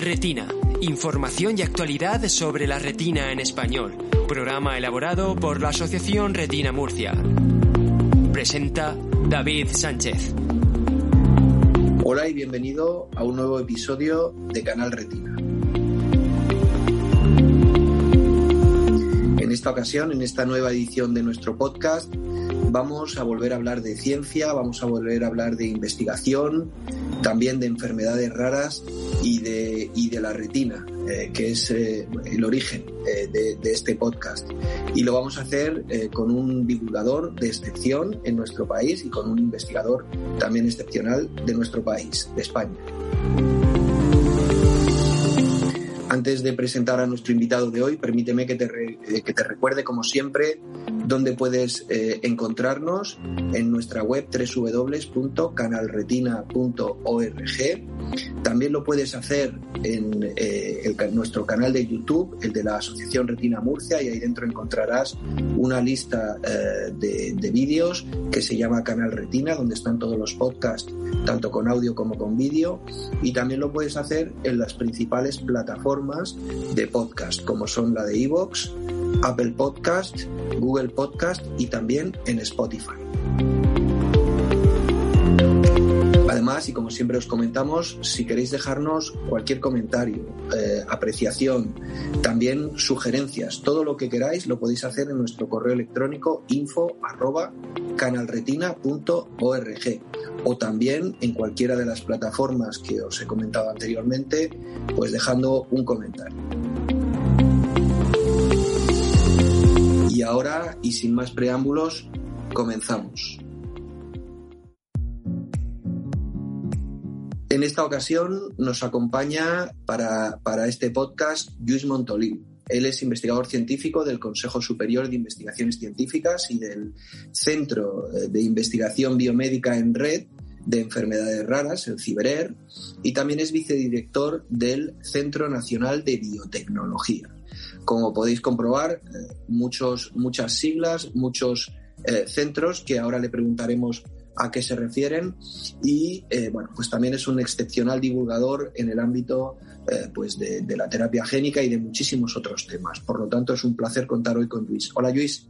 Retina. Información y actualidad sobre la retina en español. Programa elaborado por la Asociación Retina Murcia. Presenta David Sánchez. Hola y bienvenido a un nuevo episodio de Canal Retina. En esta ocasión, en esta nueva edición de nuestro podcast, vamos a volver a hablar de ciencia, vamos a volver a hablar de investigación, también de enfermedades raras y de, y de la retina, eh, que es eh, el origen eh, de, de, este podcast. Y lo vamos a hacer con un divulgador de excepción en nuestro país y con un investigador también excepcional de nuestro país, de España. Antes de presentar a nuestro invitado de hoy, permíteme que te, re, que te recuerde, como siempre, dónde puedes eh, encontrarnos en nuestra web www.canalretina.org. También lo puedes hacer en eh, el, nuestro canal de YouTube, el de la Asociación Retina Murcia, y ahí dentro encontrarás una lista eh, de, de vídeos que se llama Canal Retina, donde están todos los podcasts, tanto con audio como con vídeo. Y también lo puedes hacer en las principales plataformas de podcast, como son la de Evox, Apple Podcast, Google Podcast y también en Spotify. Además, y como siempre os comentamos, si queréis dejarnos cualquier comentario, eh, apreciación, también sugerencias, todo lo que queráis lo podéis hacer en nuestro correo electrónico info arroba canalretina.org o también en cualquiera de las plataformas que os he comentado anteriormente, pues dejando un comentario. Ahora, y sin más preámbulos, comenzamos. En esta ocasión nos acompaña para, para este podcast Luis Montolín. Él es investigador científico del Consejo Superior de Investigaciones Científicas y del Centro de Investigación Biomédica en Red de Enfermedades Raras, el CIBERER, y también es vicedirector del Centro Nacional de Biotecnología. Como podéis comprobar, muchos, muchas siglas, muchos eh, centros que ahora le preguntaremos a qué se refieren. Y eh, bueno pues también es un excepcional divulgador en el ámbito eh, pues de, la terapia génica y de muchísimos otros temas. Por lo tanto es un placer contar hoy con Luis. Hola Luis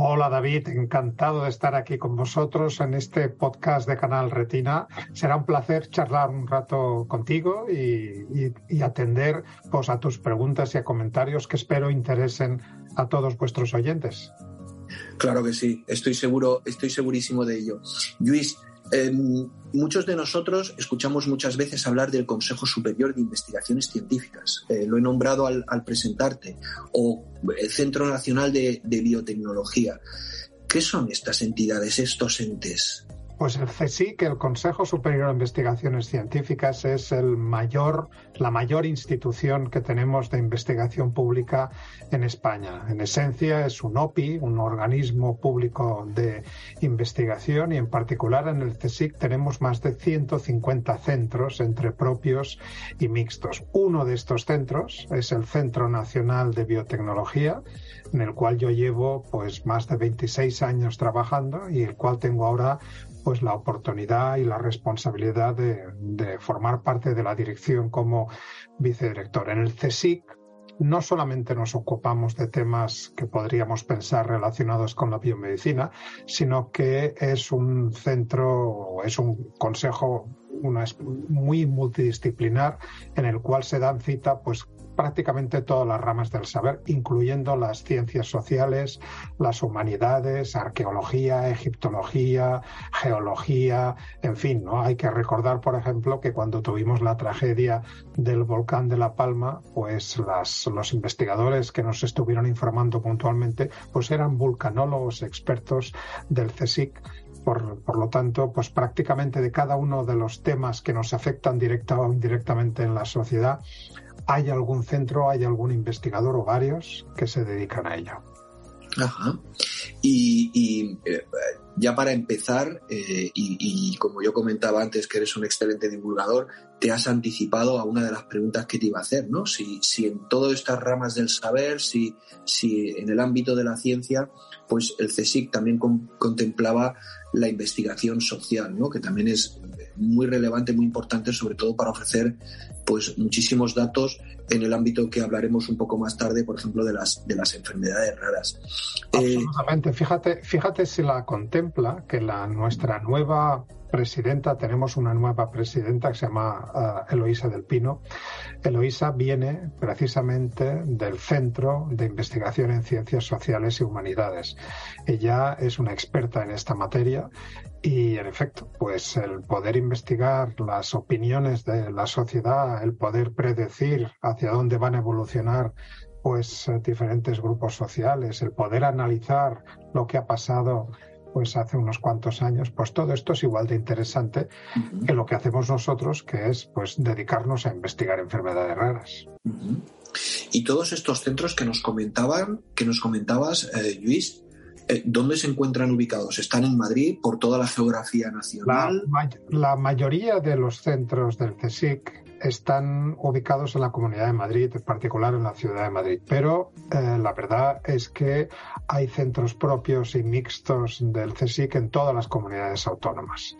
Hola David, encantado de estar aquí con vosotros en este podcast de Canal Retina. Será un placer charlar un rato contigo y, atender pues, a tus preguntas y a comentarios que espero interesen a todos vuestros oyentes. Claro que sí, estoy seguro, estoy segurísimo de ello. Luis, eh, muchos de nosotros escuchamos muchas veces hablar del Consejo Superior de Investigaciones Científicas. Eh, lo he nombrado al, presentarte. O el Centro Nacional de Biotecnología. ¿Qué son estas entidades, estos entes? Pues el CSIC, el Consejo Superior de Investigaciones Científicas, es el mayor, la mayor institución que tenemos de investigación pública en España. En esencia es un OPI, un organismo público de investigación, y en particular en el CSIC tenemos más de 150 centros entre propios y mixtos. Uno de estos centros es el Centro Nacional de Biotecnología, en el cual yo llevo pues más de 26 años trabajando y el cual tengo ahora pues la oportunidad y la responsabilidad de, formar parte de la dirección como vicedirector. En el CSIC no solamente nos ocupamos de temas que podríamos pensar relacionados con la biomedicina, sino que es un centro, es un consejo muy multidisciplinar en el cual se dan cita pues prácticamente todas las ramas del saber, incluyendo las ciencias sociales, las humanidades, arqueología, egiptología, geología, en fin, ¿no? Hay que recordar, por ejemplo, que cuando tuvimos la tragedia del volcán de La Palma, pues las, los investigadores que nos estuvieron informando puntualmente, pues eran vulcanólogos expertos del CSIC Por, lo tanto, pues prácticamente de cada uno de los temas que nos afectan directa o indirectamente en la sociedad, hay algún centro, hay algún investigador o varios que se dedican a ello. Ajá. Y, eh, ya para empezar, eh, y, como yo comentaba antes que eres un excelente divulgador, te has anticipado a una de las preguntas que te iba a hacer, ¿no? Si, en todas estas ramas del saber, si, si en el ámbito de la ciencia, pues el CSIC también contemplaba la investigación social, ¿no? Que también es muy relevante, muy importante, sobre todo para ofrecer pues muchísimos datos en el ámbito que hablaremos un poco más tarde, por ejemplo, de las, de las enfermedades raras. Eh, Absolutamente. fíjate, fíjate si la contempla que la nuestra nueva presidenta, tenemos una nueva presidenta que se llama uh, Eloísa del Pino. Eloísa viene precisamente del Centro de Investigación en Ciencias Sociales y Humanidades. Ella es una experta en esta materia y, en efecto, pues el poder investigar las opiniones de la sociedad, el poder predecir hacia dónde van a evolucionar pues diferentes grupos sociales, el poder analizar lo que ha pasado pues hace unos cuantos años, pues todo esto es igual de interesante que lo que hacemos nosotros, que es pues dedicarnos a investigar enfermedades raras. Y todos estos centros que nos comentaban, que nos comentabas, eh, Luis, eh, ¿dónde se encuentran ubicados? ¿Están en Madrid por toda la geografía nacional? La, la mayoría de los centros del CSIC están ubicados en la Comunidad de Madrid, en particular en la Ciudad de Madrid. Pero eh, la verdad es que hay centros propios y mixtos del CSIC en todas las comunidades autónomas.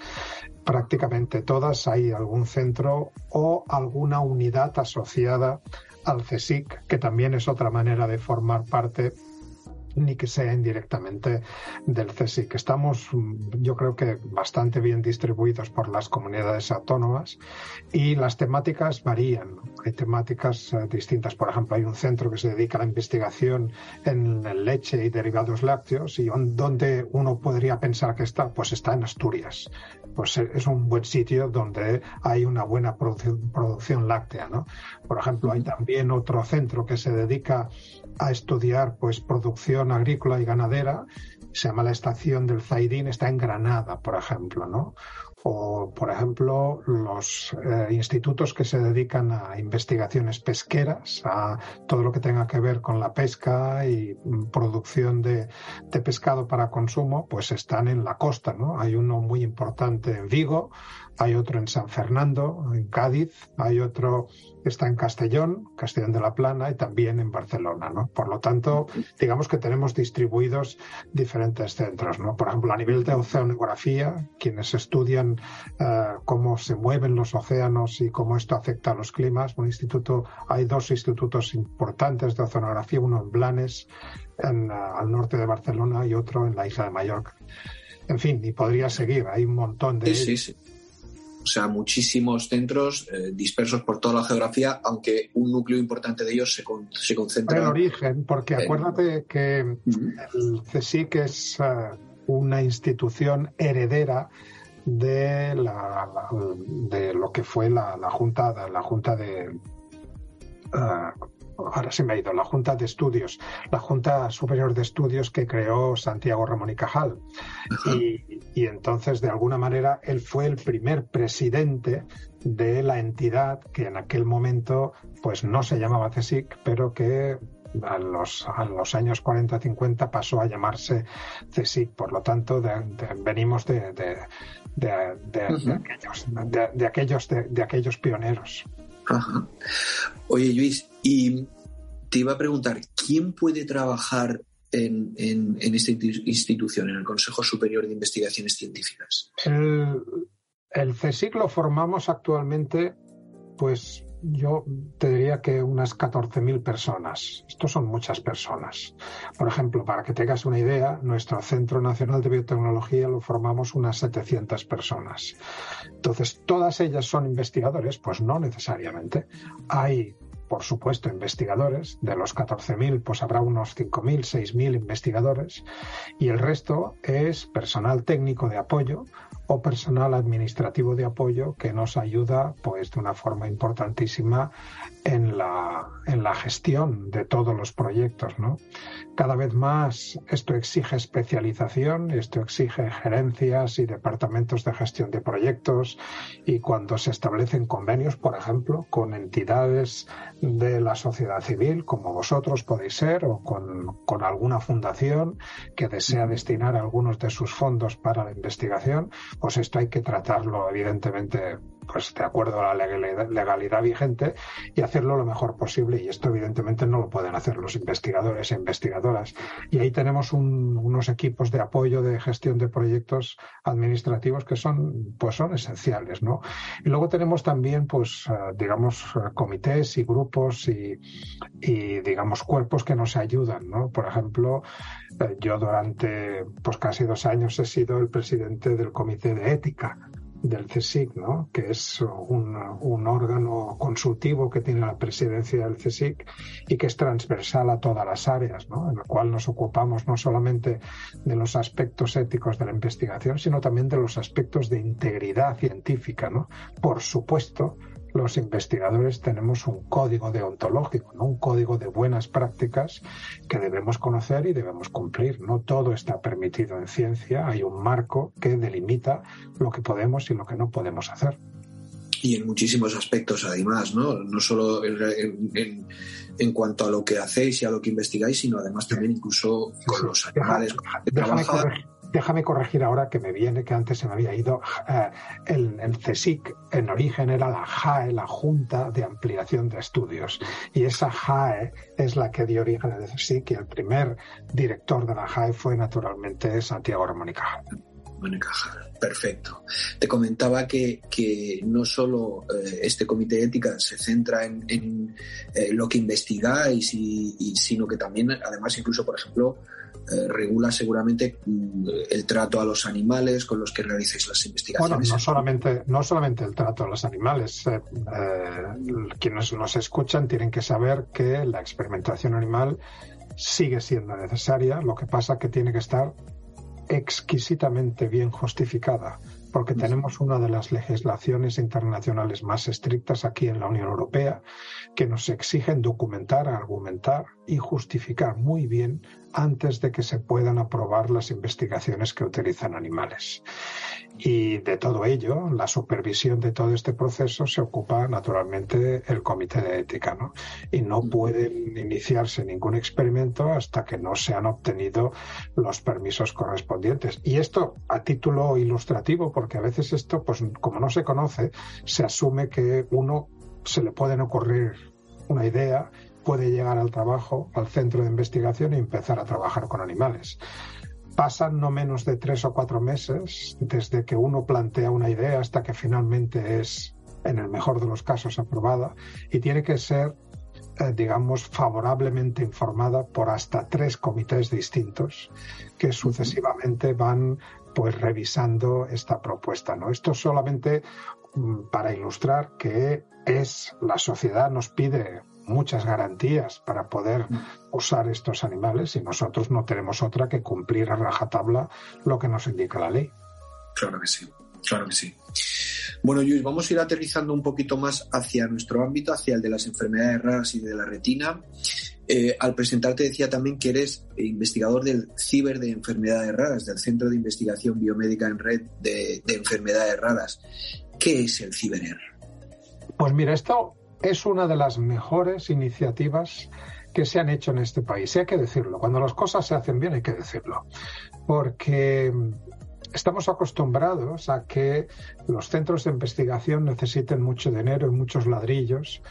Prácticamente todas hay algún centro o alguna unidad asociada al CSIC, que también es otra manera de formar parte ni que sea indirectamente del CSIC. Estamos, yo creo que bastante bien distribuidos por las comunidades autónomas y las temáticas varían. Hay temáticas eh, distintas. Por ejemplo, hay un centro que se dedica a la investigación en leche y derivados lácteos y donde uno podría pensar que está, pues está en Asturias. Pues eh, es un buen sitio donde hay una buena producción, producción láctea, ¿no? Por ejemplo, hay también otro centro que se dedica a estudiar pues producción agrícola y ganadera, se llama la estación del Zaidín, está en Granada, por ejemplo, ¿no? O, por ejemplo, los eh, institutos que se dedican a investigaciones pesqueras, a todo lo que tenga que ver con la pesca y producción de, de pescado para consumo, pues están en la costa, ¿no? Hay uno muy importante en Vigo, hay otro en San Fernando, en Cádiz, hay otro que está en Castellón, Castellón de la Plana y también en Barcelona, ¿no? Por lo tanto, digamos que tenemos distribuidos diferentes centros, ¿no? Por ejemplo, a nivel de oceanografía, quienes estudian eh, cómo se mueven los océanos y cómo esto afecta a los climas, un instituto, hay dos institutos importantes de oceanografía, uno en Blanes, en, eh, al norte de Barcelona y otro en la isla de Mallorca. En fin, y podría seguir, hay un montón de... Sí, sí, sí. O sea, muchísimos centros eh, dispersos por toda la geografía, aunque un núcleo importante de ellos se, se concentra. En el origen, porque acuérdate que el CSIC es eh, una institución heredera de, la, de lo que fue la, la Junta, la Junta de. Eh, ahora se me ha ido, la Junta de Estudios, la Junta Superior de Estudios que creó Santiago Ramón y Cajal. Y, y, entonces, de alguna manera, él fue el primer presidente de la entidad que en aquel momento, pues no se llamaba CSIC, pero que a los, a los años 40-50 pasó a llamarse CSIC. Por lo tanto, de, de, venimos de, de aquellos, de, aquellos, de, aquellos pioneros. Ajá. Oye, Luis, y te iba a preguntar, ¿quién puede trabajar en, en, esta institución, en el Consejo Superior de Investigaciones Científicas? El, el CSIC lo formamos actualmente, pues yo te diría que unas 14.000 personas. Estos son muchas personas. Por ejemplo, para que tengas una idea, nuestro Centro Nacional de Biotecnología lo formamos unas 700 personas. Entonces, ¿todas ellas son investigadores? Pues no necesariamente. Hay por supuesto, investigadores. De los 14.000, pues habrá unos 5.000, 6.000 investigadores. Y el resto es personal técnico de apoyo o personal administrativo de apoyo que nos ayuda pues de una forma importantísima en la, en la gestión de todos los proyectos. ¿no? Cada vez más esto exige especialización, esto exige gerencias y departamentos de gestión de proyectos y cuando se establecen convenios, por ejemplo, con entidades de la sociedad civil, como vosotros podéis ser, o con, con alguna fundación que desea destinar algunos de sus fondos para la investigación, pues esto hay que tratarlo evidentemente pues de acuerdo a la legalidad, vigente y hacerlo lo mejor posible. Y esto evidentemente no lo pueden hacer los investigadores e investigadoras. Y ahí tenemos unos equipos de apoyo de gestión de proyectos administrativos que son, pues son esenciales, ¿no? Y luego tenemos también, pues, eh, digamos, comités y grupos y, y, digamos, cuerpos que nos ayudan, ¿no? Por ejemplo, eh, yo durante, pues casi dos años he sido el presidente del comité de ética del CSIC, ¿no? que es un, órgano consultivo que tiene la presidencia del CSIC y que es transversal a todas las áreas, ¿no? en el cual nos ocupamos no solamente de los aspectos éticos de la investigación, sino también de los aspectos de integridad científica. ¿no? Por supuesto, los investigadores tenemos un código deontológico, ¿no? un código de buenas prácticas que debemos conocer y debemos cumplir. No todo está permitido en ciencia, hay un marco que delimita lo que podemos y lo que no podemos hacer. Y en muchísimos aspectos, además, ¿no? No solo en, en, cuanto a lo que hacéis y a lo que investigáis, sino además también incluso con los animales. Déjame corregir ahora que me viene, que antes se me había ido. Eh, el, el, CSIC en origen era la JAE, la Junta de Ampliación de Estudios. Y esa JAE es la que dio origen al CSIC y el primer director de la JAE fue naturalmente Santiago Ramón y Cajal. Perfecto. Te comentaba que, que no solo eh, este comité de ética se centra en, en eh, lo que investigáis, y, y, sino que también, además, incluso, por ejemplo, eh, regula seguramente mm, el trato a los animales con los que realizáis las investigaciones. Bueno, no solamente, no solamente el trato a los animales. Eh, eh, quienes nos escuchan tienen que saber que la experimentación animal sigue siendo necesaria, lo que pasa que tiene que estar exquisitamente bien justificada porque tenemos una de las legislaciones internacionales más estrictas aquí en la Unión Europea que nos exigen documentar, argumentar y justificar muy bien antes de que se puedan aprobar las investigaciones que utilizan animales. Y de todo ello, la supervisión de todo este proceso se ocupa naturalmente el Comité de Ética, ¿no? Y no pueden iniciarse ningún experimento hasta que no se han obtenido los permisos correspondientes. Y esto a título ilustrativo, porque a veces esto, pues como no se conoce, se asume que uno se le pueden ocurrir una idea puede llegar al trabajo, al centro de investigación y empezar a trabajar con animales. Pasan no menos de tres o cuatro meses desde que uno plantea una idea hasta que finalmente es, en el mejor de los casos, aprobada y tiene que ser eh, digamos, favorablemente informada por hasta tres comités distintos que sucesivamente van pues revisando esta propuesta. ¿no? Esto solamente mm, para ilustrar que es la sociedad nos pide muchas garantías para poder mm. usar estos animales y nosotros no tenemos otra que cumplir a rajatabla lo que nos indica la ley. Claro que sí, claro que sí. Bueno, Luis, vamos a ir aterrizando un poquito más hacia nuestro ámbito, hacia el de las enfermedades raras y de la retina. Eh, al presentarte decía también que eres investigador del Ciber de Enfermedades Raras, del Centro de Investigación Biomédica en Red de, de Enfermedades Raras. ¿Qué es el CiberER? Pues mira, esto es una de las mejores iniciativas que se han hecho en este país. Y hay que decirlo, cuando las cosas se hacen bien hay que decirlo. Porque estamos acostumbrados a que los centros de investigación necesiten mucho dinero y muchos ladrillos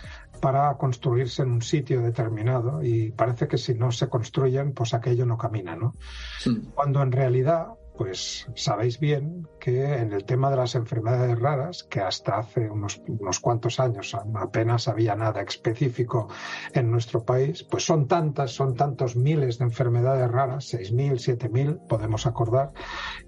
para construirse en un sitio determinado y parece que si no se construyen, pues aquello no camina, ¿no? Cuando en realidad pues sabéis bien en el tema de las enfermedades raras, que hasta hace unos, unos, cuantos años apenas había nada específico en nuestro país, pues son tantas, son tantos miles de enfermedades raras, 6.000, 7.000, podemos acordar,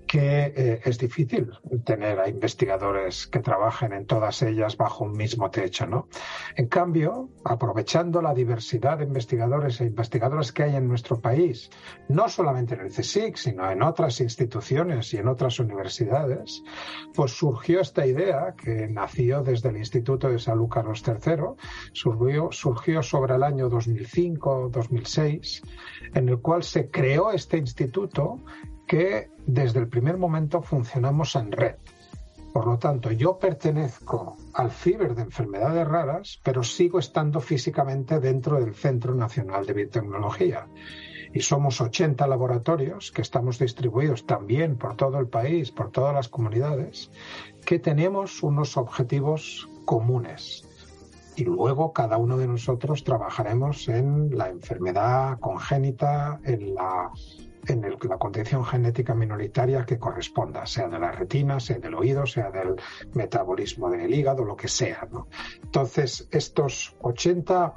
que eh, es difícil tener a investigadores que trabajen en todas ellas bajo un mismo techo, ¿no? En cambio, aprovechando la diversidad de investigadores e investigadoras que hay en nuestro país, no solamente en el CSIC, sino en otras instituciones y en otras universidades, pues surgió esta idea que nació desde el Instituto de Salud Carlos III, surgió, surgió sobre el año 2005-2006, en el cual se creó este instituto que desde el primer momento funcionamos en red. Por lo tanto, yo pertenezco al CIBER de enfermedades raras, pero sigo estando físicamente dentro del Centro Nacional de Biotecnología. Y somos 80 laboratorios que estamos distribuidos también por todo el país, por todas las comunidades, que tenemos unos objetivos comunes. Y luego cada uno de nosotros trabajaremos en la enfermedad congénita, en la en la condición genética minoritaria que corresponda, sea de la retina, sea del oído, sea del metabolismo del hígado, lo que sea. Entonces, estos 80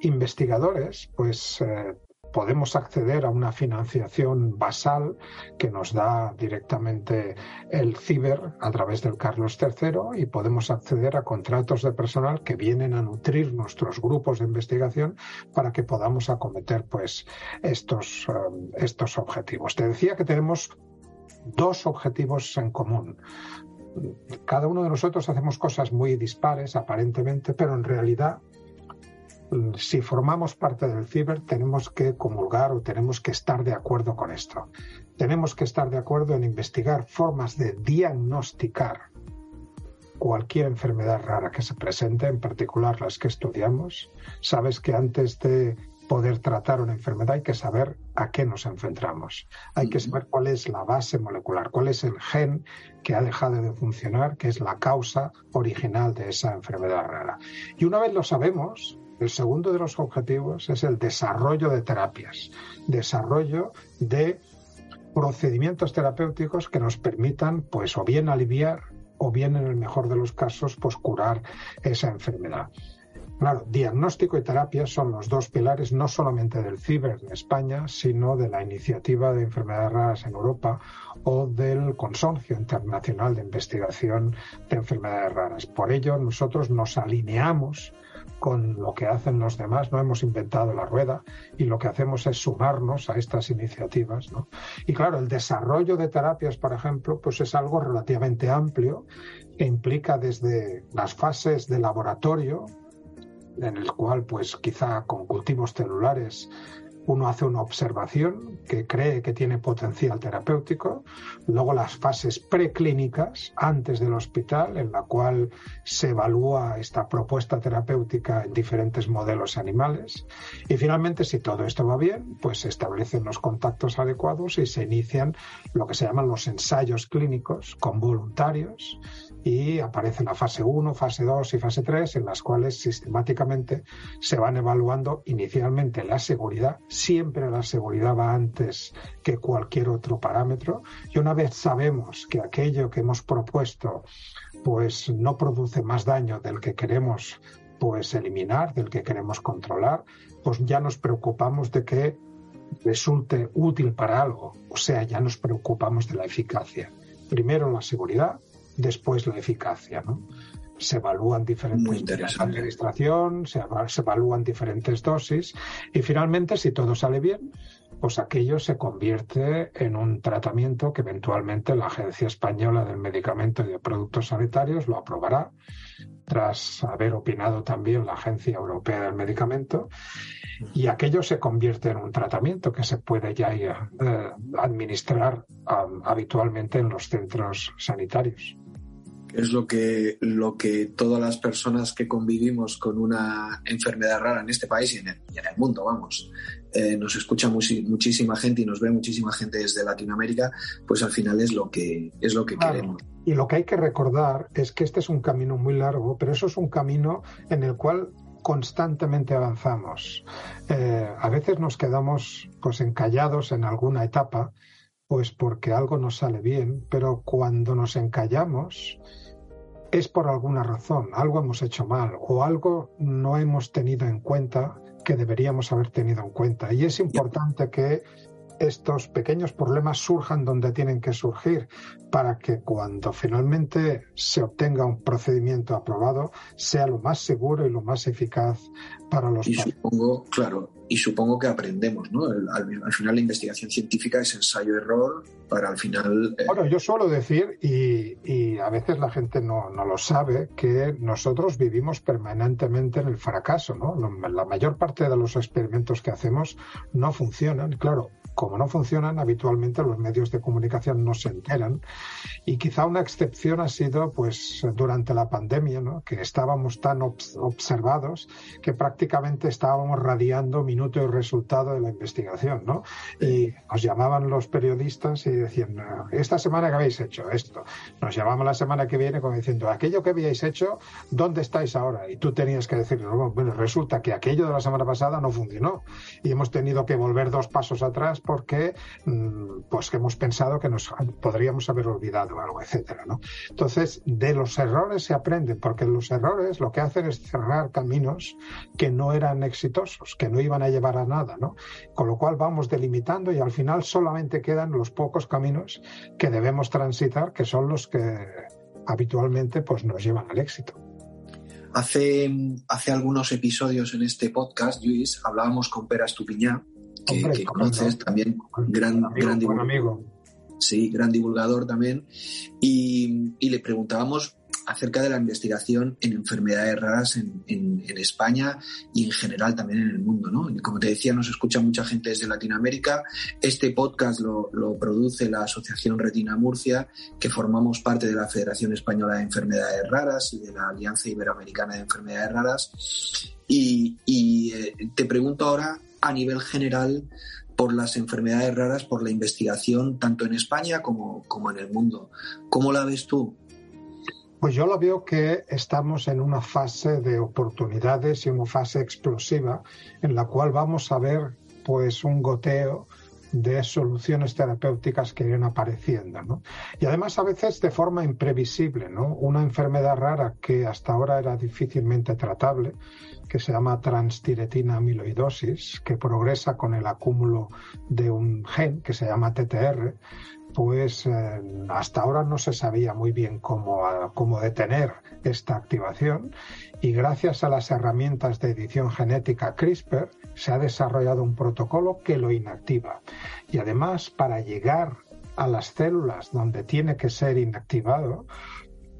investigadores, pues eh, podemos acceder a una financiación basal que nos da directamente el CIBER a través del Carlos III y podemos acceder a contratos de personal que vienen a nutrir nuestros grupos de investigación para que podamos acometer pues estos, um, estos objetivos. Te decía que tenemos dos objetivos en común cada uno de nosotros hacemos cosas muy dispares aparentemente, pero en realidad si formamos parte del ciber, tenemos que comulgar o tenemos que estar de acuerdo con esto. Tenemos que estar de acuerdo en investigar formas de diagnosticar cualquier enfermedad rara que se presente, en particular las que estudiamos. Sabes que antes de poder tratar una enfermedad hay que saber a qué nos enfrentamos. Hay que saber cuál es la base molecular, cuál es el gen que ha dejado de funcionar, que es la causa original de esa enfermedad rara. Y una vez lo sabemos, el segundo de los objetivos es el desarrollo de terapias, desarrollo de procedimientos terapéuticos que nos permitan, pues, o bien aliviar o bien, en el mejor de los casos, pues, curar esa enfermedad. Claro, diagnóstico y terapia son los dos pilares no solamente del CIBER en España, sino de la iniciativa de enfermedades raras en Europa o del Consorcio Internacional de Investigación de Enfermedades Raras. Por ello, nosotros nos alineamos con lo que hacen los demás, no hemos inventado la rueda y lo que hacemos es sumarnos a estas iniciativas. Y claro, el desarrollo de terapias, por ejemplo, pues es algo relativamente amplio que implica desde las fases de laboratorio, en el cual pues quizá con cultivos celulares uno hace una observación que cree que tiene potencial terapéutico, luego las fases preclínicas antes del hospital, en la cual se evalúa esta propuesta terapéutica en diferentes modelos animales, y finalmente, si todo esto va bien, pues se establecen los contactos adecuados y se inician lo que se llaman los ensayos clínicos con voluntarios y aparece la fase 1, fase 2 y fase 3, en las cuales sistemáticamente se van evaluando inicialmente la seguridad. Siempre la seguridad va antes que cualquier otro parámetro. Y una vez sabemos que aquello que hemos propuesto pues no produce más daño del que queremos pues eliminar, del que queremos controlar, pues ya nos preocupamos de que resulte útil para algo. O sea, ya nos preocupamos de la eficacia. Primero la seguridad, después la eficacia. ¿no? Se evalúan diferentes administración, se, se evalúan diferentes dosis y finalmente, si todo sale bien, pues aquello se convierte en un tratamiento que eventualmente la Agencia Española del Medicamento y de Productos Sanitarios lo aprobará, tras haber opinado también la Agencia Europea del Medicamento, y aquello se convierte en un tratamiento que se puede ya eh, administrar um, habitualmente en los centros sanitarios es lo que, lo que todas las personas que convivimos con una enfermedad rara en este país y en el, mundo, vamos, eh, nos escucha muchísima gente y nos ve muchísima gente desde Latinoamérica, pues al final es lo que, es lo que queremos. Y lo que hay que recordar es que este es un camino muy largo, pero eso es un camino en el cual constantemente avanzamos. Eh, a veces nos quedamos pues encallados en alguna etapa, pues porque algo nos sale bien, pero cuando nos encallamos, es por alguna razón, algo hemos hecho mal o algo no hemos tenido en cuenta que deberíamos haber tenido en cuenta. Y es importante que estos pequeños problemas surjan donde tienen que surgir para que cuando finalmente se obtenga un procedimiento aprobado sea lo más seguro y lo más eficaz para los y supongo claro y supongo que aprendemos no al, final la investigación científica es ensayo error para al final eh, bueno yo suelo decir y, y, a veces la gente no, no lo sabe que nosotros vivimos permanentemente en el fracaso no la mayor parte de los experimentos que hacemos no funcionan claro como no funcionan, habitualmente los medios de comunicación no se enteran. Y quizá una excepción ha sido pues durante la pandemia, ¿no? que estábamos tan observados que prácticamente estábamos radiando minuto y resultado de la investigación. ¿no? Y nos llamaban los periodistas y decían, esta semana que habéis hecho esto. Nos llamaban la semana que viene como diciendo, aquello que habíais hecho, ¿dónde estáis ahora? Y tú tenías que decir, bueno, resulta que aquello de la semana pasada no funcionó y hemos tenido que volver dos pasos atrás porque mm, pues que hemos pensado que nos podríamos haber olvidado algo, etcétera, ¿no? Entonces, de los errores se aprende, porque los errores lo que hacen es cerrar caminos que no eran exitosos, que no iban a llevar a nada, ¿no? Con lo cual vamos delimitando y al final solamente quedan los pocos caminos que debemos transitar, que son los que habitualmente pues nos llevan al éxito. Hace, hace algunos episodios en este podcast, Luis, hablábamos con Pera Estupiñá, que, conoces también, gran, gran divulgador. Sí, gran divulgador también. Y, le preguntábamos acerca de la investigación en enfermedades raras en, España y en general también en el mundo. ¿no? Como te decía, nos escucha mucha gente desde Latinoamérica. Este podcast lo, produce la Asociación Retina Murcia, que formamos parte de la Federación Española de Enfermedades Raras y de la Alianza Iberoamericana de Enfermedades Raras. Y, y eh, te pregunto ahora a nivel general por las enfermedades raras, por la investigación, tanto en España como, como en el mundo. ¿Cómo la ves tú? Pues yo lo veo que estamos en una fase de oportunidades y una fase explosiva en la cual vamos a ver pues un goteo de soluciones terapéuticas que irán apareciendo. ¿no? Y además a veces de forma imprevisible, ¿no? Una enfermedad rara que hasta ahora era difícilmente tratable, que se llama transtiretina amiloidosis, que progresa con el acúmulo de un gen que se llama TTR, pues eh, hasta ahora no se sabía muy bien cómo, cómo detener esta activación y gracias a las herramientas de edición genética CRISPR se ha desarrollado un protocolo que lo inactiva. Y además, para llegar a las células donde tiene que ser inactivado,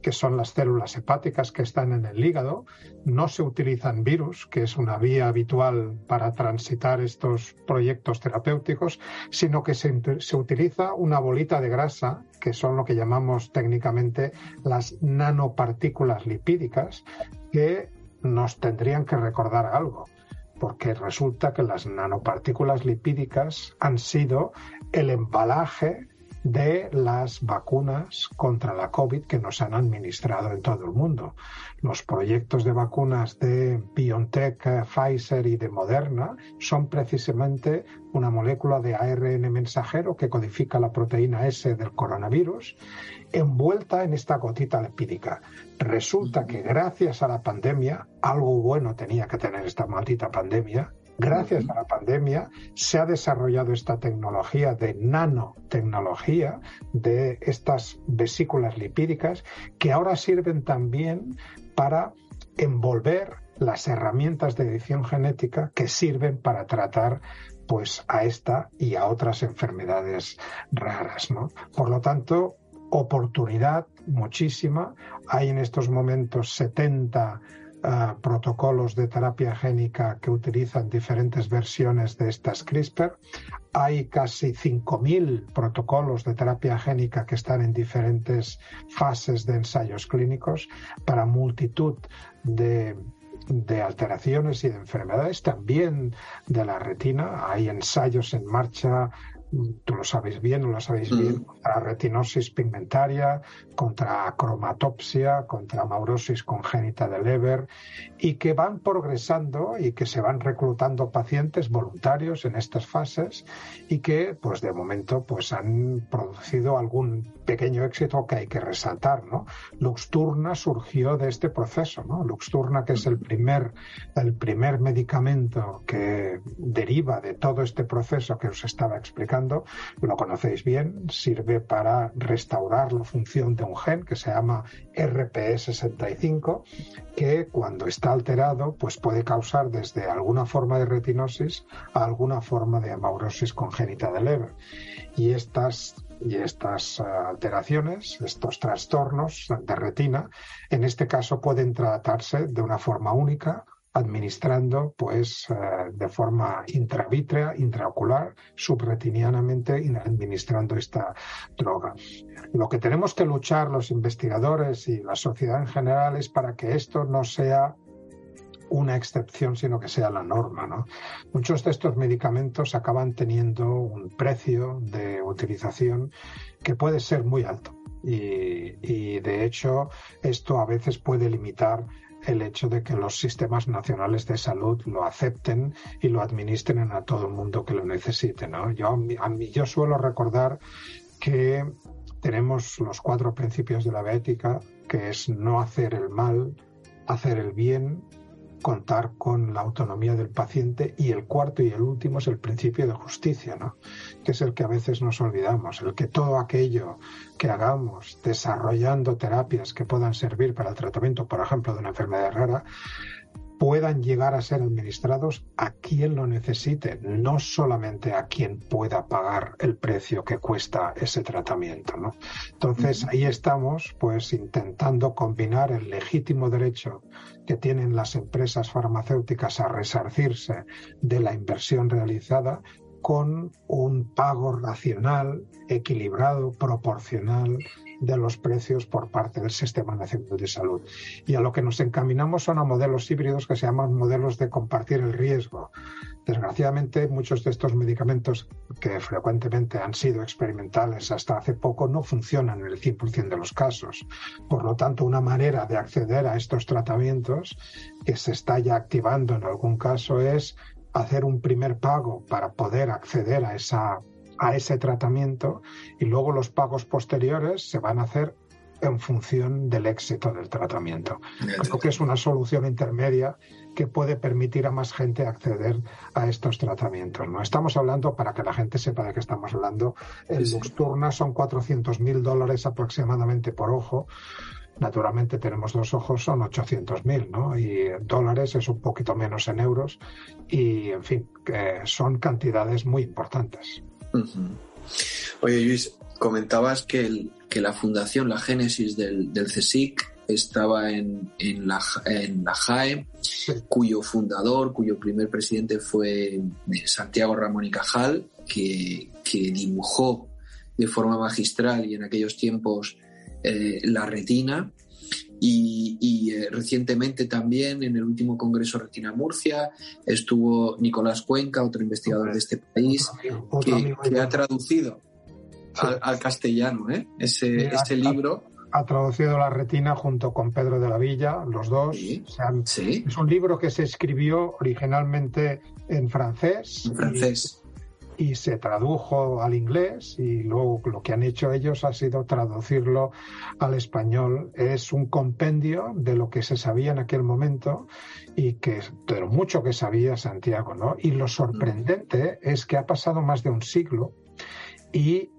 que son las células hepáticas que están en el hígado. No se utilizan virus, que es una vía habitual para transitar estos proyectos terapéuticos, sino que se, se utiliza una bolita de grasa, que son lo que llamamos técnicamente las nanopartículas lipídicas, que nos tendrían que recordar algo porque resulta que las nanopartículas lipídicas han sido el embalaje de las vacunas contra la COVID que nos han administrado en todo el mundo. Los proyectos de vacunas de BioNTech, Pfizer y de Moderna son precisamente una molécula de ARN mensajero que codifica la proteína S del coronavirus envuelta en esta gotita lipídica. Resulta que gracias a la pandemia, algo bueno tenía que tener esta maldita pandemia, Gracias a la pandemia se ha desarrollado esta tecnología de nanotecnología de estas vesículas lipídicas que ahora sirven también para envolver las herramientas de edición genética que sirven para tratar pues a esta y a otras enfermedades raras, ¿no? Por lo tanto, oportunidad muchísima. Hay en estos momentos 70 protocolos de terapia génica que utilizan diferentes versiones de estas CRISPR. Hay casi 5.000 protocolos de terapia génica que están en diferentes fases de ensayos clínicos para multitud de de alteraciones y de enfermedades, también de la retina. Hay ensayos en marcha tú lo sabéis bien, o lo sabéis bien, mm. contra retinosis pigmentaria, contra cromatopsia, contra maurosis congénita del Leber, y que van progresando y que se van reclutando pacientes voluntarios en estas fases y que, pues de momento, pues han producido algún pequeño éxito que hay que resaltar, ¿no? Luxturna surgió de este proceso, ¿no? Luxturna, que es el primer, el primer medicamento que deriva de todo este proceso que os estaba explicando, lo conocéis bien, sirve para restaurar la función de un gen que se llama RPE65, que cuando está alterado, pues puede causar desde alguna forma de retinosis a alguna forma de amaurosis congénita del Leber. Y estas y estas eh, alteraciones, estos trastornos de retina, en este caso pueden tratarse de una forma única administrando pues eh, de forma intravítrea, intraocular, subretinianamente administrando esta droga. Lo que tenemos que luchar los investigadores y la sociedad en general es para que esto no sea una excepción, sino que sea la norma. ¿no? Muchos de estos medicamentos acaban teniendo un precio de utilización que puede ser muy alto. Y, y, de hecho esto a veces puede limitar el hecho de que los sistemas nacionales de salud lo acepten y lo administren a todo el mundo que lo necesite. ¿no? Yo, a mí, yo suelo recordar que tenemos los cuatro principios de la bioética, que es no hacer el mal, hacer el bien, contar con la autonomía del paciente y el cuarto y el último es el principio de justicia, ¿no? que es el que a veces nos olvidamos, el que todo aquello que hagamos desarrollando terapias que puedan servir para el tratamiento, por ejemplo, de una enfermedad rara, puedan llegar a ser administrados a quien lo necesite, no solamente a quien pueda pagar el precio que cuesta ese tratamiento. ¿no? Entonces ahí estamos pues intentando combinar el legítimo derecho que tienen las empresas farmacéuticas a resarcirse de la inversión realizada con un pago racional, equilibrado, proporcional de los precios por parte del Sistema Nacional de Salud. Y a lo que nos encaminamos son a modelos híbridos que se llaman modelos de compartir el riesgo. Desgraciadamente, muchos de estos medicamentos que frecuentemente han sido experimentales hasta hace poco no funcionan en el 100% de los casos. Por lo tanto, una manera de acceder a estos tratamientos que se está ya activando en algún caso es hacer un primer pago para poder acceder a esa a ese tratamiento y luego los pagos posteriores se van a hacer en función del éxito del tratamiento. Creo que es una solución intermedia que puede permitir a más gente acceder a estos tratamientos. No estamos hablando, para que la gente sepa de qué estamos hablando, el Luxturna son 400 mil dólares aproximadamente por ojo. Naturalmente tenemos dos ojos, son 800 mil, ¿no? Y dólares es un poquito menos en euros. Y, en fin, son cantidades muy importantes. Oye, Luis, comentabas que, que, la fundación, la génesis del, del CSIC estaba en, en, la, en la JAE, cuyo fundador, cuyo primer presidente fue Santiago Ramón y Cajal, que, que dibujó de forma magistral y en aquellos tiempos eh, la retina y, eh, recientemente también en el último Congreso Retina Murcia estuvo Nicolás Cuenca, otro investigador de este país, que, ha traducido al, castellano ¿eh? ese, libro. Ha, traducido la retina junto con Pedro de la Villa, los dos. Es un libro que se escribió originalmente en francés. En francés y se tradujo al inglés y luego lo que han hecho ellos ha sido traducirlo al español. Es un compendio de lo que se sabía en aquel momento y que de lo mucho que sabía Santiago, ¿no? Y lo sorprendente es que ha pasado más de un siglo y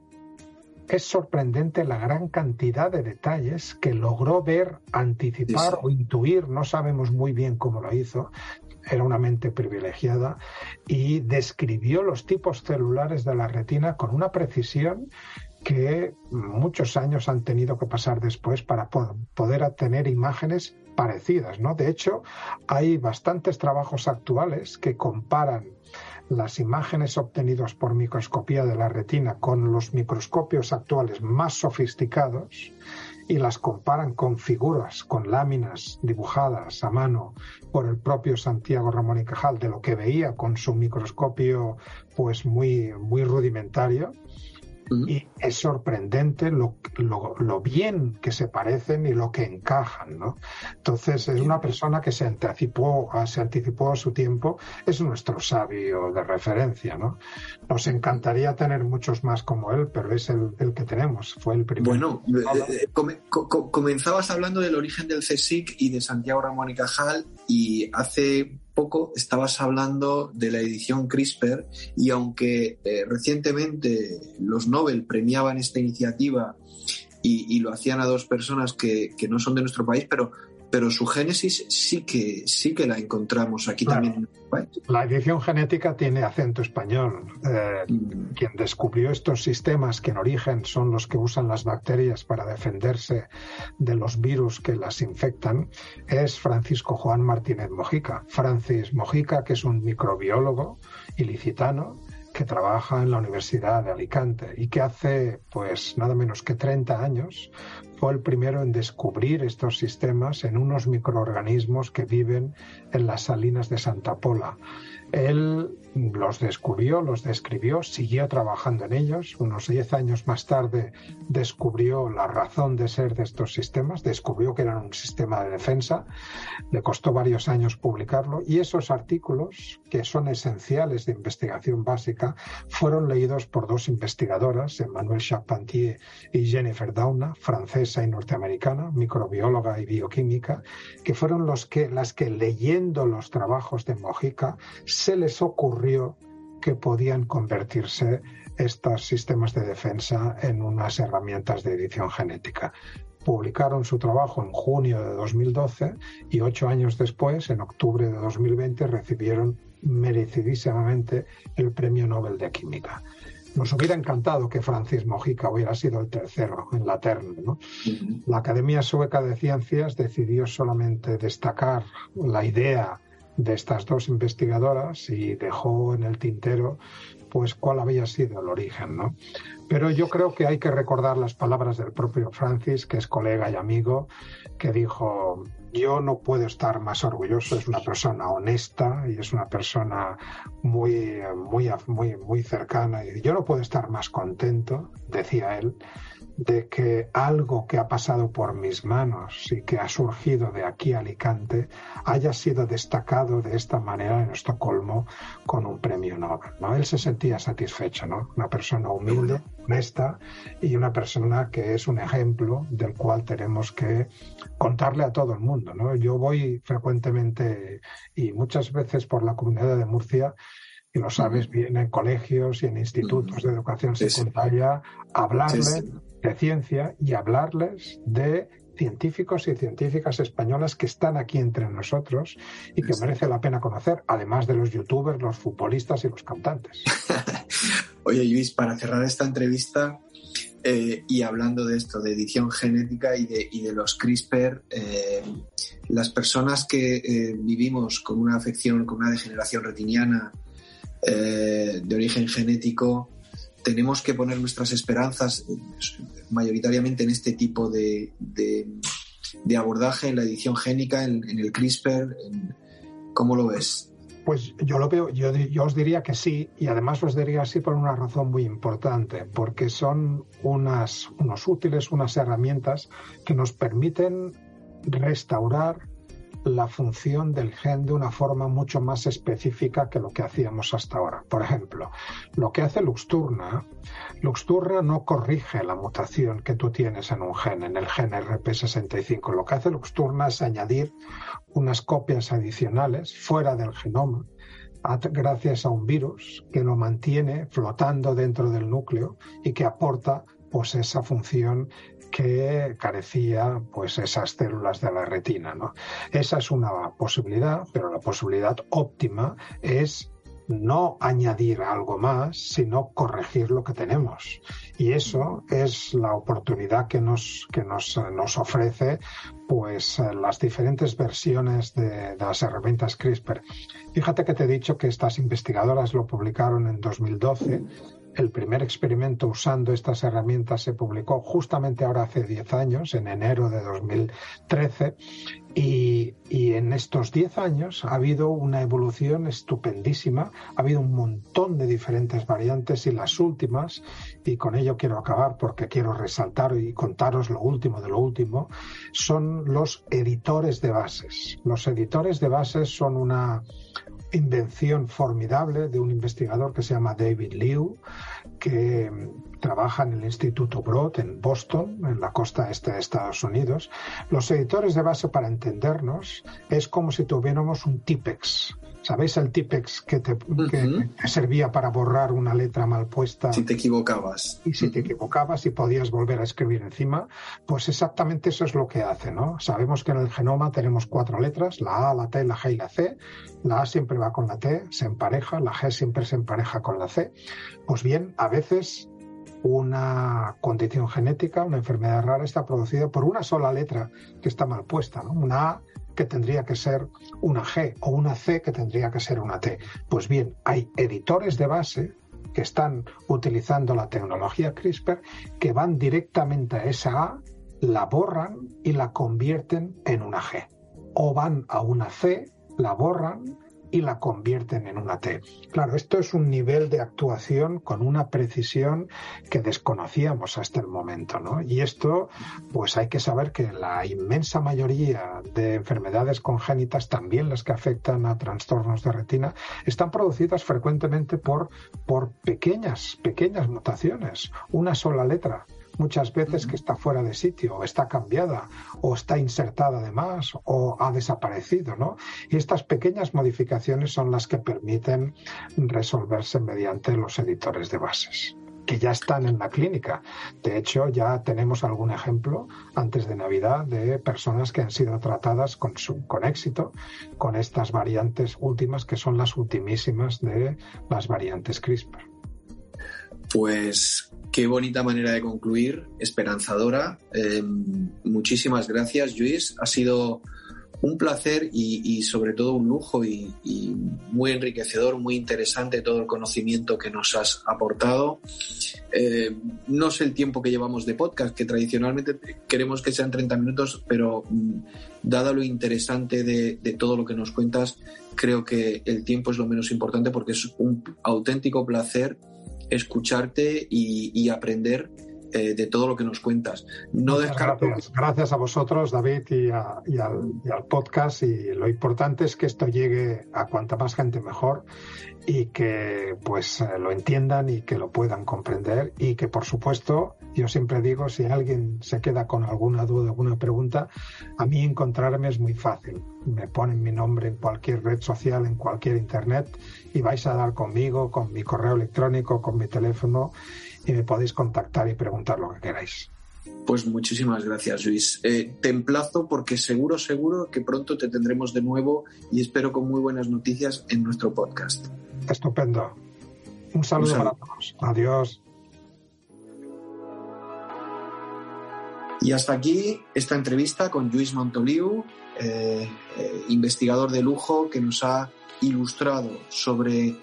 es sorprendente la gran cantidad de detalles que logró ver, anticipar o intuir, no sabemos muy bien cómo lo hizo, era una mente privilegiada y describió los tipos celulares de la retina con una precisión que muchos años han tenido que pasar después para poder obtener imágenes parecidas, ¿no? De hecho, hay bastantes trabajos actuales que comparan las imágenes obtenidas por microscopía de la retina con los microscopios actuales más sofisticados y las comparan con figuras, con láminas dibujadas a mano por el propio Santiago Ramón y Cajal de lo que veía con su microscopio pues muy, muy rudimentario y es sorprendente lo, lo, bien que se parecen y lo que encajan, ¿no? Entonces es una persona que se anticipó, se anticipó a su tiempo, es nuestro sabio de referencia, ¿no? Nos encantaría tener muchos más como él, pero es el, que tenemos, fue el primero. Bueno, eh, eh, comenzabas hablando del origen del CSIC y de Santiago Ramón y Cajal y hace poco estabas hablando de la edición CRISPR y aunque eh, recientemente los Nobel premiaban esta iniciativa y, lo hacían a dos personas que, que, no son de nuestro país, pero pero su génesis sí que, sí que la encontramos aquí también La edición genética tiene acento español. Eh, mm. Quien descubrió estos sistemas que en origen son los que usan las bacterias para defenderse de los virus que las infectan es Francisco Juan Martínez Mojica. Francis Mojica, que es un microbiólogo ilicitano que trabaja en la Universidad de Alicante y que hace pues nada menos que 30 años fue el primero en descubrir estos sistemas en unos microorganismos que viven en las salinas de Santa Pola. Él los descubrió, los describió, siguió trabajando en ellos. Unos 10 años más tarde descubrió la razón de ser de estos sistemas, descubrió que eran un sistema de defensa. Le costó varios años publicarlo y esos artículos, que son esenciales de investigación básica, fueron leídos por dos investigadoras, Emmanuel Charpentier y Jennifer Dauna, francesa y norteamericana, microbióloga y bioquímica, que fueron las que leyendo los trabajos de Mojica se les ocurrió que podían convertirse estos sistemas de defensa en unas herramientas de edición genética. Publicaron su trabajo en junio de 2012 y ocho años después, en octubre de 2020, recibieron merecidísimamente el Premio Nobel de Química. Nos hubiera encantado que Francis Mojica hubiera sido el tercero en la terna. La Academia Sueca de Ciencias decidió solamente destacar la idea de estas dos investigadoras y dejó en el tintero pues cuál había sido el origen, ¿no? Pero yo creo que hay que recordar las palabras del propio Francis, que es colega y amigo, que dijo, yo no puedo estar más orgulloso, es una persona honesta y es una persona muy, muy, muy, muy cercana, y yo no puedo estar más contento, decía él, de que algo que ha pasado por mis manos y que ha surgido de aquí a Alicante haya sido destacado de esta manera en Estocolmo con un premio Nobel. ¿no? Él se sentía satisfecho, ¿no? Una persona humilde, honesta y una persona que es un ejemplo del cual tenemos que contarle a todo el mundo. ¿no? Yo voy frecuentemente y muchas veces por la comunidad de Murcia y lo sabes bien en colegios y en institutos de educación secundaria, hablarle de ciencia y hablarles de científicos y científicas españolas que están aquí entre nosotros y que merece la pena conocer, además de los youtubers, los futbolistas y los cantantes. Oye, Luis, para cerrar esta entrevista eh, y hablando de esto, de edición genética y de, y de los CRISPR, eh, las personas que eh, vivimos con una afección, con una degeneración retiniana de origen genético, tenemos que poner nuestras esperanzas mayoritariamente en este tipo de, abordaje, en la edición génica, en, el CRISPR. ¿Cómo lo ves? Pues yo lo veo, yo, yo, os diría que sí, y además os diría así por una razón muy importante, porque son unas, unos útiles, unas herramientas que nos permiten restaurar la función del gen de una forma mucho más específica que lo que hacíamos hasta ahora. Por ejemplo, lo que hace Luxturna, Luxturna no corrige la mutación que tú tienes en un gen, en el gen RP65. Lo que hace Luxturna es añadir unas copias adicionales fuera del genoma gracias a un virus que lo mantiene flotando dentro del núcleo y que aporta pues esa función que carecía pues esas células de la retina. Esa es una posibilidad, pero la posibilidad óptima es no añadir algo más, sino corregir lo que tenemos. Y eso es la oportunidad que nos, que nos, nos ofrece pues las diferentes versiones de, de, las herramientas CRISPR. Fíjate que te he dicho que estas investigadoras lo publicaron en 2012 el primer experimento usando estas herramientas se publicó justamente ahora hace 10 años, en enero de 2013, y, y en estos 10 años ha habido una evolución estupendísima, ha habido un montón de diferentes variantes y las últimas, y con ello quiero acabar porque quiero resaltar y contaros lo último de lo último, son los editores de bases. Los editores de bases son una invención formidable de un investigador que se llama David Liu, que trabaja en el Instituto Broad en Boston, en la costa este de Estados Unidos. Los editores de base, para entendernos, es como si tuviéramos un Tipex, ¿Sabéis el Tipex que te, servía para borrar una letra mal puesta? Si te equivocabas. Y si te equivocabas y podías volver a escribir encima, pues exactamente eso es lo que hace, ¿no? Sabemos que en el genoma tenemos cuatro letras, la A, la T, la G y la C. La A siempre va con la T, se empareja, la G siempre se empareja con la C. Pues bien, a veces una condición genética, una enfermedad rara, está producida por una sola letra que está mal puesta, ¿no? Una A que tendría que ser una G o una C que tendría que ser una T. Pues bien, hay editores de base que están utilizando la tecnología CRISPR que van directamente a esa A, la borran y la convierten en una G. O van a una C, la borran y la convierten en una T. Claro, esto es un nivel de actuación con una precisión que desconocíamos hasta el momento, ¿no? Y esto, pues hay que saber que la inmensa mayoría de enfermedades congénitas, también las que afectan a trastornos de retina, están producidas frecuentemente por, por pequeñas, pequeñas mutaciones, una sola letra muchas veces que está fuera de sitio, o está cambiada, o está insertada además, o ha desaparecido, ¿no? Y estas pequeñas modificaciones son las que permiten resolverse mediante los editores de bases que ya están en la clínica. De hecho, ya tenemos algún ejemplo antes de Navidad de personas que han sido tratadas con, con éxito con estas variantes últimas, que son las ultimísimas de las variantes CRISPR. Pues qué bonita manera de concluir, esperanzadora. Eh, muchísimas gracias, Luis. Ha sido un placer y, sobre todo un lujo y, muy enriquecedor, muy interesante todo el conocimiento que nos has aportado. Eh, no sé el tiempo que llevamos de podcast, que tradicionalmente queremos que sean 30 minutos, pero mm, dado lo interesante de todo lo que nos cuentas, creo que el tiempo es lo menos importante porque es un auténtico placer escucharte y, aprender eh, de todo lo que nos cuentas. No gracias, gracias, a vosotros, David, y, al, podcast. Y lo importante es que esto llegue a cuanta más gente mejor y que pues eh, lo entiendan y que lo puedan comprender y que por supuesto yo siempre digo si alguien se queda con alguna duda alguna pregunta a mí encontrarme es muy fácil me ponen mi nombre en cualquier red social en cualquier internet y vais a dar conmigo con mi correo electrónico con mi teléfono y me podéis contactar y preguntar lo que queráis pues muchísimas gracias, Luis. Eh, te emplazo porque seguro, seguro que pronto te tendremos de nuevo y espero con muy buenas noticias en nuestro podcast. Estupendo. Un saludo, para todos. Adiós. Y hasta aquí esta entrevista con Luis Montoliu, eh, eh, investigador de lujo que nos ha ilustrado sobre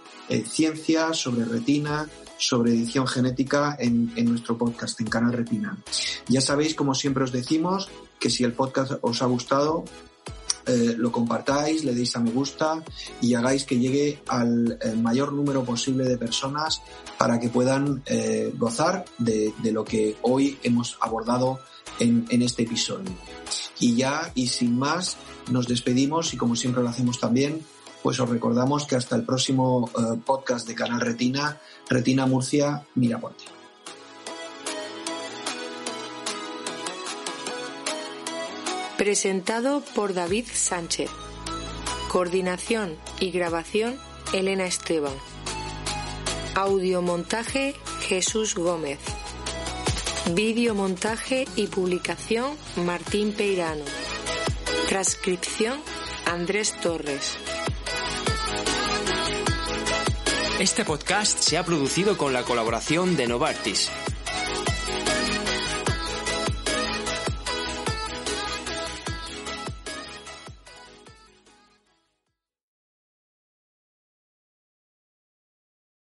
ciencia, sobre retina, sobre edición genética en, nuestro podcast, en Canal Retina. Ya sabéis, como siempre os decimos, que si el podcast os ha gustado, eh, lo compartáis, le deis a me gusta y hagáis que llegue al eh, mayor número posible de personas para que puedan eh, gozar de, lo que hoy hemos abordado en, este episodio. Y ya, y sin más, nos despedimos y como siempre lo hacemos también, pues os recordamos que hasta el próximo podcast de Canal Retina, Retina Murcia, mira Presentado por David Sánchez. Coordinación y grabación Elena Esteban. Audiomontaje Jesús Gómez. Videomontaje y publicación Martín Peirano. Transcripción Andrés Torres. Este podcast se ha producido con la colaboración de Novartis,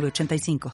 906985.